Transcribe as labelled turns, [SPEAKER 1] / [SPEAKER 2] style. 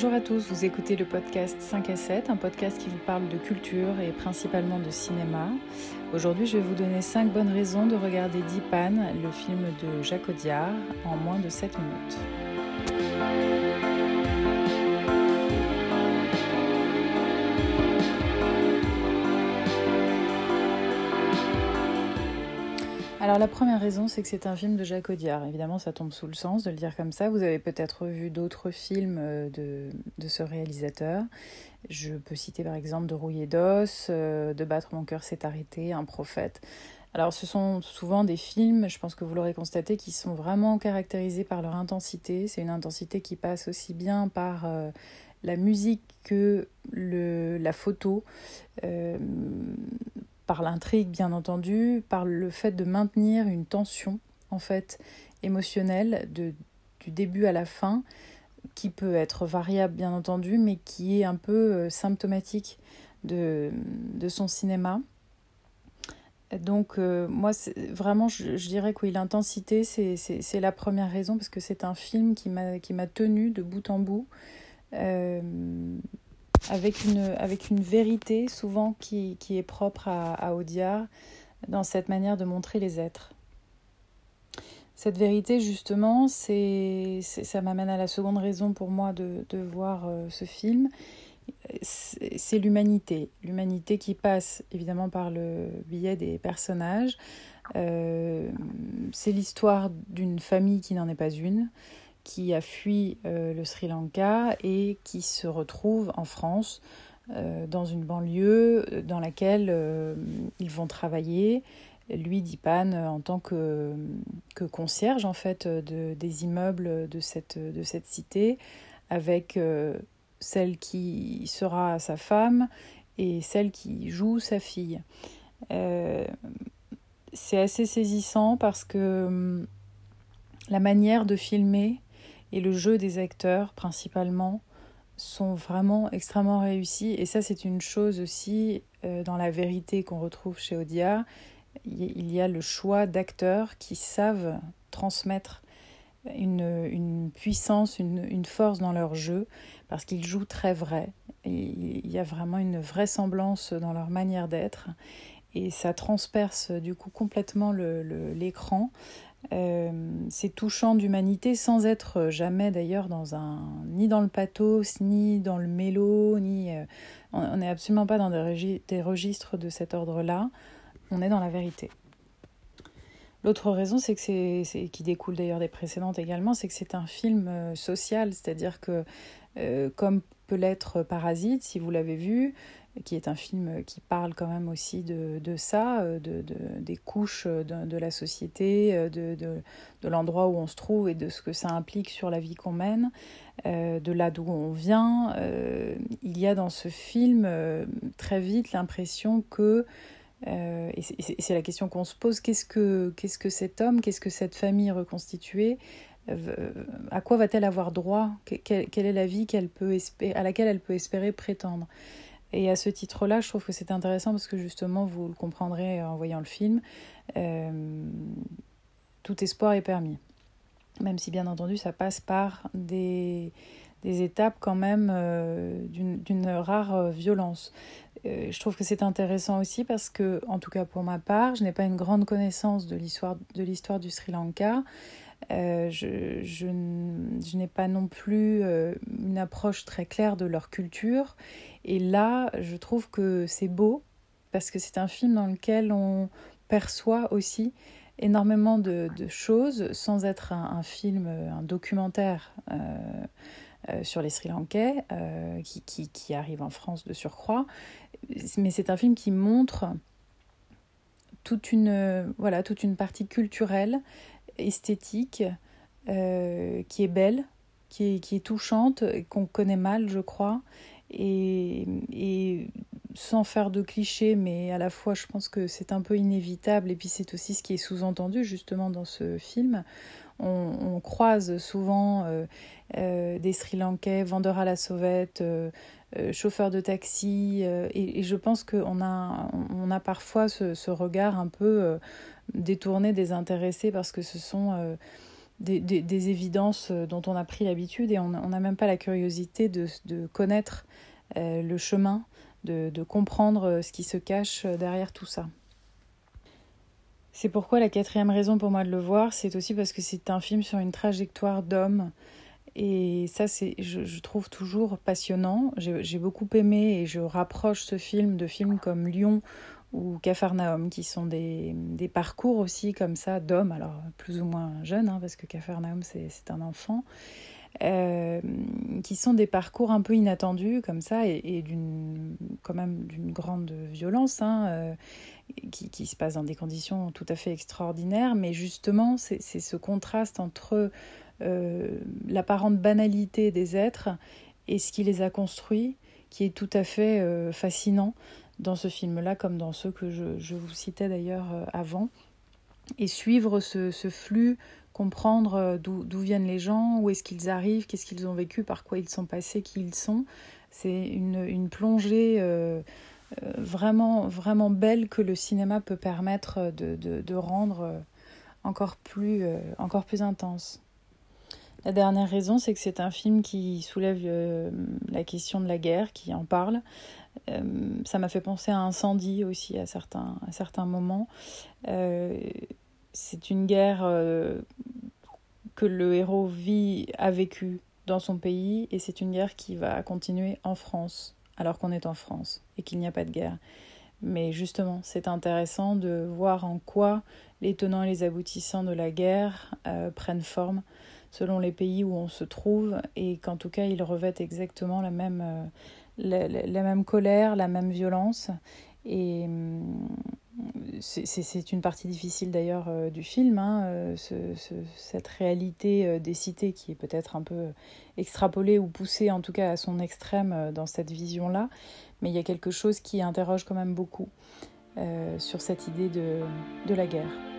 [SPEAKER 1] Bonjour à tous, vous écoutez le podcast 5 à 7, un podcast qui vous parle de culture et principalement de cinéma. Aujourd'hui, je vais vous donner 5 bonnes raisons de regarder Dipan, le film de Jacques Audiard, en moins de 7 minutes. Alors la première raison, c'est que c'est un film de Jacques Audiard. Évidemment, ça tombe sous le sens de le dire comme ça. Vous avez peut-être vu d'autres films euh, de, de, ce réalisateur. Je peux citer par exemple De rouiller d'os, euh, De battre mon cœur s'est arrêté, Un prophète. Alors ce sont souvent des films, je pense que vous l'aurez constaté, qui sont vraiment caractérisés par leur intensité. C'est une intensité qui passe aussi bien par euh, la musique que le, la photo. Par l'intrigue bien entendu, par le fait de maintenir une tension en fait émotionnelle du début à la fin qui peut être variable bien entendu mais qui est un peu euh, symptomatique de, de son cinéma. Donc euh, moi vraiment je, dirais que oui l'intensité c'est la première raison parce que c'est un film qui m'a tenu de bout en bout. Euh, avec une, avec une vérité souvent qui, qui est propre à, à Audiard dans cette manière de montrer les êtres. Cette vérité, justement, c'est, ça m'amène à la seconde raison pour moi de, de voir euh, ce film. C'est l'humanité. L'humanité qui passe évidemment par le biais des personnages. Euh, c'est l'histoire d'une famille qui n'en est pas une qui a fui euh, le Sri Lanka et qui se retrouve en France euh, dans une banlieue euh, dans laquelle ils vont travailler. Lui, Dipan, en tant que, concierge en fait de, des immeubles de cette, de cette cité, avec celle qui sera sa femme et celle qui joue sa fille. c'est assez saisissant parce que hum, la manière de filmer et le jeu des acteurs principalement sont vraiment extrêmement réussis. Et ça, c'est une chose aussi euh, dans la vérité qu'on retrouve chez Audiard. Il y a le choix d'acteurs qui savent transmettre une, une puissance, une, une, force dans leur jeu, parce qu'ils jouent très vrai. Il y a vraiment une vraisemblance dans leur manière d'être. Et ça transperce du coup complètement l'écran. Euh, c'est touchant d'humanité sans être jamais d'ailleurs dans un ni dans le pathos ni dans le mélo ni euh, on n'est absolument pas dans des, des registres de cet ordre-là. On est dans la vérité. L'autre raison c'est que c'est qui découle d'ailleurs des précédentes également c'est que c'est un film euh, social. C'est-à-dire que comme peut l'être Parasite si vous l'avez vu qui est un film qui parle quand même aussi de, ça, euh, de, de, des couches de, la société, euh, de, l'endroit où on se trouve et de ce que ça implique sur la vie qu'on mène, euh, de là d'où on vient. Il y a dans ce film très vite l'impression que, et c'est la question qu'on se pose, qu'est-ce que, qu'est-ce que cet homme, qu'est-ce que cette famille reconstituée à quoi va-t-elle avoir droit? Quelle, est la vie qu'elle peut à laquelle elle peut espérer prétendre? Et à ce titre-là, je trouve que c'est intéressant parce que justement, vous le comprendrez en voyant le film, euh, tout espoir est permis. Même si bien entendu, ça passe par des, des étapes quand même euh, d'une rare violence. Euh, je trouve que c'est intéressant aussi parce que, en tout cas pour ma part, je n'ai pas une grande connaissance de l'histoire du Sri Lanka. Euh, je, je, n'ai pas non plus euh, une approche très claire de leur culture. Et là, je trouve que c'est beau parce que c'est un film dans lequel on perçoit aussi énormément de, choses sans être un, film, un documentaire sur les Sri Lankais qui, qui, qui, arrive en France de surcroît. Mais c'est un film qui montre toute une, voilà, toute une partie culturelle esthétique euh, qui est belle, qui est, qui est touchante, qu'on connaît mal, je crois. Et, et, sans faire de clichés, mais à la fois je pense que c'est un peu inévitable, et puis c'est aussi ce qui est sous-entendu justement dans ce film. On, croise souvent euh, euh, des Sri Lankais, vendeurs à la sauvette, euh, chauffeurs de taxi, et, je pense qu'on a, on a parfois ce, ce regard un peu détourné, désintéressé, parce que ce sont des, évidences dont on a pris l'habitude et on n'a même pas la curiosité de, connaître le chemin, de, comprendre ce qui se cache derrière tout ça. C'est pourquoi la quatrième raison pour moi de le voir, c'est aussi parce que c'est un film sur une trajectoire d'homme. Et ça, c'est, je, trouve toujours passionnant. J'ai beaucoup aimé et je rapproche ce film de films comme Lyon ou Capharnaüm, qui sont des, parcours aussi comme ça d'hommes, alors plus ou moins jeunes, hein, parce que Capharnaüm, c'est un enfant, euh, qui sont des parcours un peu inattendus comme ça et, d'une quand même d'une grande violence hein, euh, qui, qui, se passe dans des conditions tout à fait extraordinaires. Mais justement c'est ce contraste entre euh, l'apparente banalité des êtres et ce qui les a construits qui est tout à fait fascinant dans ce film là comme dans ceux que je, je vous citais d'ailleurs avant. Et suivre ce, ce flux comprendre euh, d'où viennent les gens, où est-ce qu'ils arrivent, qu'est-ce qu'ils ont vécu, par quoi ils sont passés, qui ils sont. C'est une, une, plongée euh, euh, vraiment, vraiment belle que le cinéma peut permettre de, de, rendre encore plus, encore plus intense. La dernière raison, c'est que c'est un film qui soulève la question de la guerre, qui en parle. ça m'a fait penser à Incendie aussi à certains, certains moments c'est une guerre que le héros vit, a vécu dans son pays, et c'est une guerre qui va continuer en France, alors qu'on est en France et qu'il n'y a pas de guerre. Mais justement, c'est intéressant de voir en quoi les tenants et les aboutissants de la guerre euh, prennent forme selon les pays où on se trouve, et qu'en tout cas, ils revêtent exactement la même, euh, la, même colère, la même violence. Et, hum, c'est une partie difficile d'ailleurs euh, du film, hein, euh, cette réalité euh, des cités qui est peut-être un peu extrapolée ou poussée en tout cas à son extrême dans cette vision-là, mais il y a quelque chose qui interroge quand même beaucoup sur cette idée de la guerre.